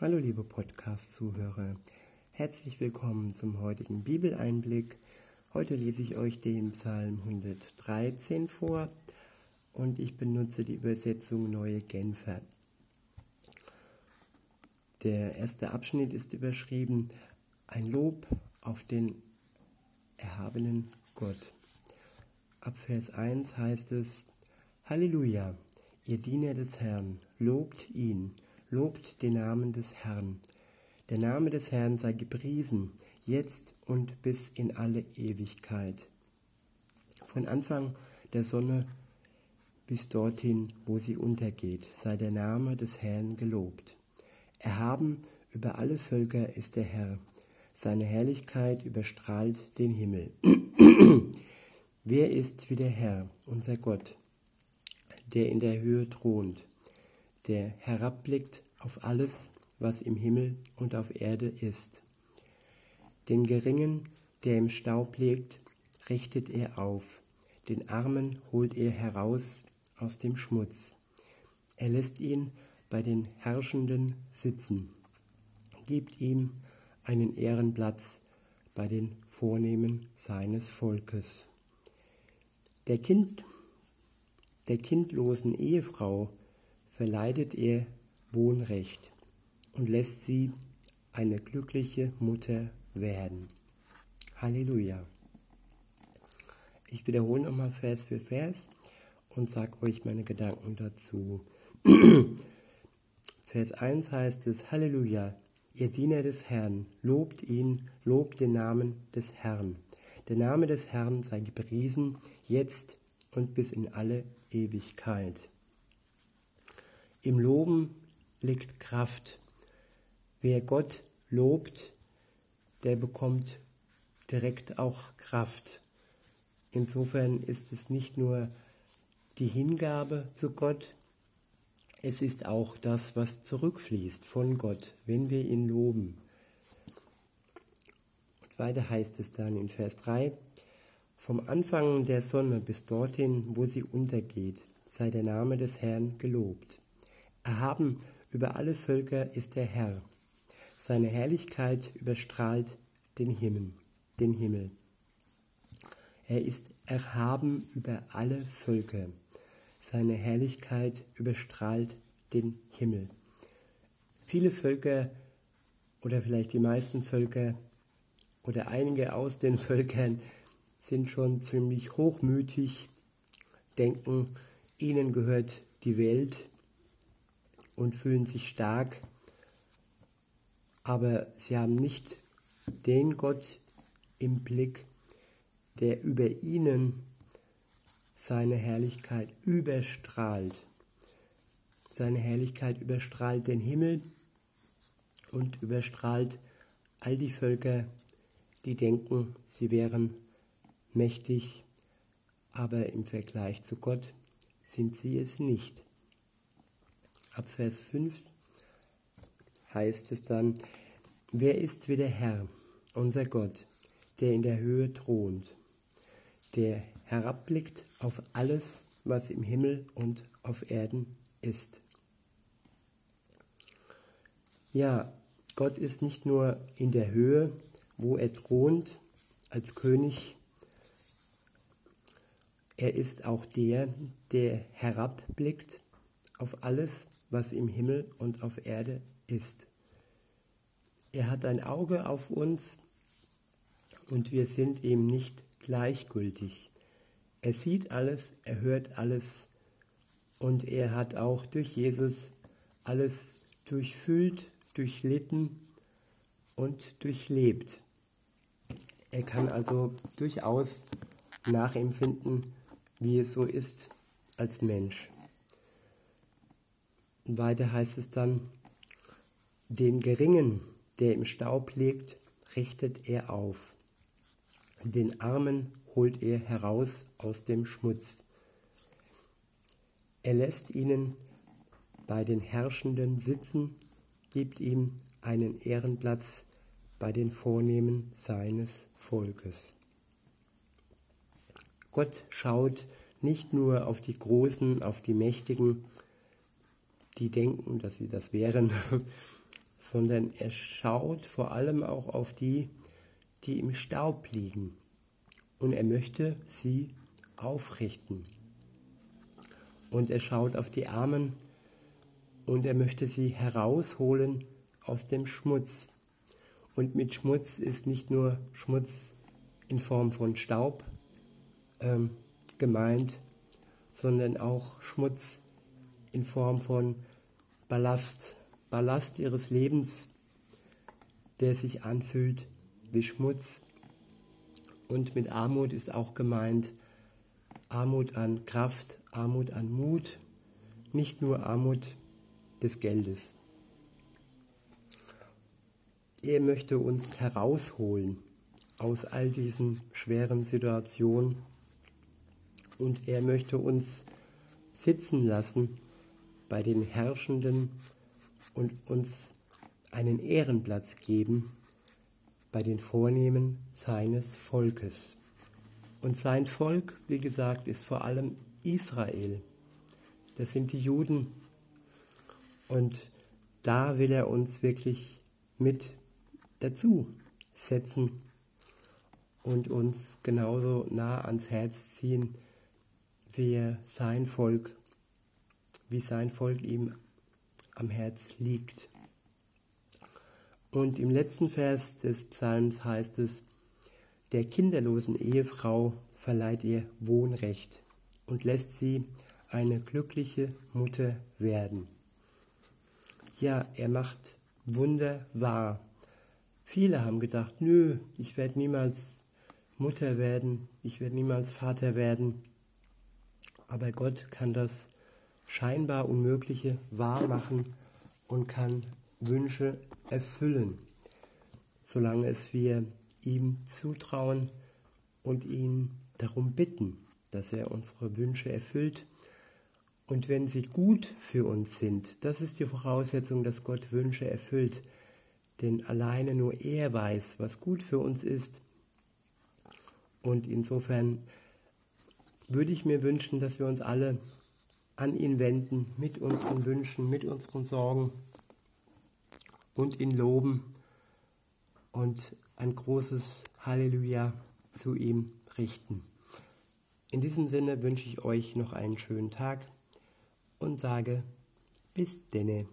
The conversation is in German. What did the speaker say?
Hallo liebe Podcast-Zuhörer, herzlich willkommen zum heutigen Bibeleinblick. Heute lese ich euch den Psalm 113 vor und ich benutze die Übersetzung Neue Genfer. Der erste Abschnitt ist überschrieben Ein Lob auf den erhabenen Gott. Ab Vers 1 heißt es Halleluja, ihr Diener des Herrn, lobt ihn lobt den Namen des Herrn. Der Name des Herrn sei gepriesen, jetzt und bis in alle Ewigkeit. Von Anfang der Sonne bis dorthin, wo sie untergeht, sei der Name des Herrn gelobt. Erhaben über alle Völker ist der Herr, seine Herrlichkeit überstrahlt den Himmel. Wer ist wie der Herr, unser Gott, der in der Höhe thront? Der herabblickt auf alles, was im Himmel und auf Erde ist. Den Geringen, der im Staub liegt, richtet er auf, den Armen holt er heraus aus dem Schmutz. Er lässt ihn bei den Herrschenden sitzen, gibt ihm einen Ehrenplatz bei den Vornehmen seines Volkes. Der Kind, der kindlosen Ehefrau verleidet er Wohnrecht und lässt sie eine glückliche Mutter werden. Halleluja. Ich wiederhole nochmal Vers für Vers und sage euch meine Gedanken dazu. Vers 1 heißt es, Halleluja, ihr Diener des Herrn, lobt ihn, lobt den Namen des Herrn. Der Name des Herrn sei gepriesen, jetzt und bis in alle Ewigkeit. Im Loben liegt Kraft. Wer Gott lobt, der bekommt direkt auch Kraft. Insofern ist es nicht nur die Hingabe zu Gott, es ist auch das, was zurückfließt von Gott, wenn wir ihn loben. Und weiter heißt es dann in Vers 3, vom Anfang der Sonne bis dorthin, wo sie untergeht, sei der Name des Herrn gelobt. Erhaben über alle Völker ist der Herr. Seine Herrlichkeit überstrahlt den Himmel, den Himmel. Er ist erhaben über alle Völker. Seine Herrlichkeit überstrahlt den Himmel. Viele Völker oder vielleicht die meisten Völker oder einige aus den Völkern sind schon ziemlich hochmütig, denken, ihnen gehört die Welt, und fühlen sich stark, aber sie haben nicht den Gott im Blick, der über ihnen seine Herrlichkeit überstrahlt. Seine Herrlichkeit überstrahlt den Himmel und überstrahlt all die Völker, die denken, sie wären mächtig, aber im Vergleich zu Gott sind sie es nicht. Ab Vers 5 heißt es dann, wer ist wie der Herr, unser Gott, der in der Höhe thront, der herabblickt auf alles, was im Himmel und auf Erden ist. Ja, Gott ist nicht nur in der Höhe, wo er thront als König, er ist auch der, der herabblickt auf alles, was im Himmel und auf Erde ist. Er hat ein Auge auf uns und wir sind ihm nicht gleichgültig. Er sieht alles, er hört alles und er hat auch durch Jesus alles durchfüllt, durchlitten und durchlebt. Er kann also durchaus nachempfinden, wie es so ist als Mensch. Und weiter heißt es dann, den Geringen, der im Staub liegt, richtet er auf. Den Armen holt er heraus aus dem Schmutz. Er lässt ihnen bei den Herrschenden sitzen, gibt ihm einen Ehrenplatz bei den Vornehmen seines Volkes. Gott schaut nicht nur auf die Großen, auf die Mächtigen, die denken, dass sie das wären, sondern er schaut vor allem auch auf die, die im Staub liegen. Und er möchte sie aufrichten. Und er schaut auf die Armen und er möchte sie herausholen aus dem Schmutz. Und mit Schmutz ist nicht nur Schmutz in Form von Staub ähm, gemeint, sondern auch Schmutz in Form von Ballast, Ballast ihres Lebens, der sich anfühlt wie Schmutz. Und mit Armut ist auch gemeint Armut an Kraft, Armut an Mut, nicht nur Armut des Geldes. Er möchte uns herausholen aus all diesen schweren Situationen und er möchte uns sitzen lassen bei den Herrschenden und uns einen Ehrenplatz geben bei den Vornehmen seines Volkes. Und sein Volk, wie gesagt, ist vor allem Israel. Das sind die Juden. Und da will er uns wirklich mit dazu setzen und uns genauso nah ans Herz ziehen, wie er sein Volk, wie sein Volk ihm am Herz liegt. Und im letzten Vers des Psalms heißt es, der kinderlosen Ehefrau verleiht ihr Wohnrecht und lässt sie eine glückliche Mutter werden. Ja, er macht Wunder wahr. Viele haben gedacht, nö, ich werde niemals Mutter werden, ich werde niemals Vater werden. Aber Gott kann das scheinbar Unmögliche wahr machen und kann Wünsche erfüllen, solange es wir ihm zutrauen und ihn darum bitten, dass er unsere Wünsche erfüllt. Und wenn sie gut für uns sind, das ist die Voraussetzung, dass Gott Wünsche erfüllt. Denn alleine nur er weiß, was gut für uns ist. Und insofern würde ich mir wünschen, dass wir uns alle an ihn wenden mit unseren Wünschen, mit unseren Sorgen und ihn loben und ein großes Halleluja zu ihm richten. In diesem Sinne wünsche ich euch noch einen schönen Tag und sage bis denne.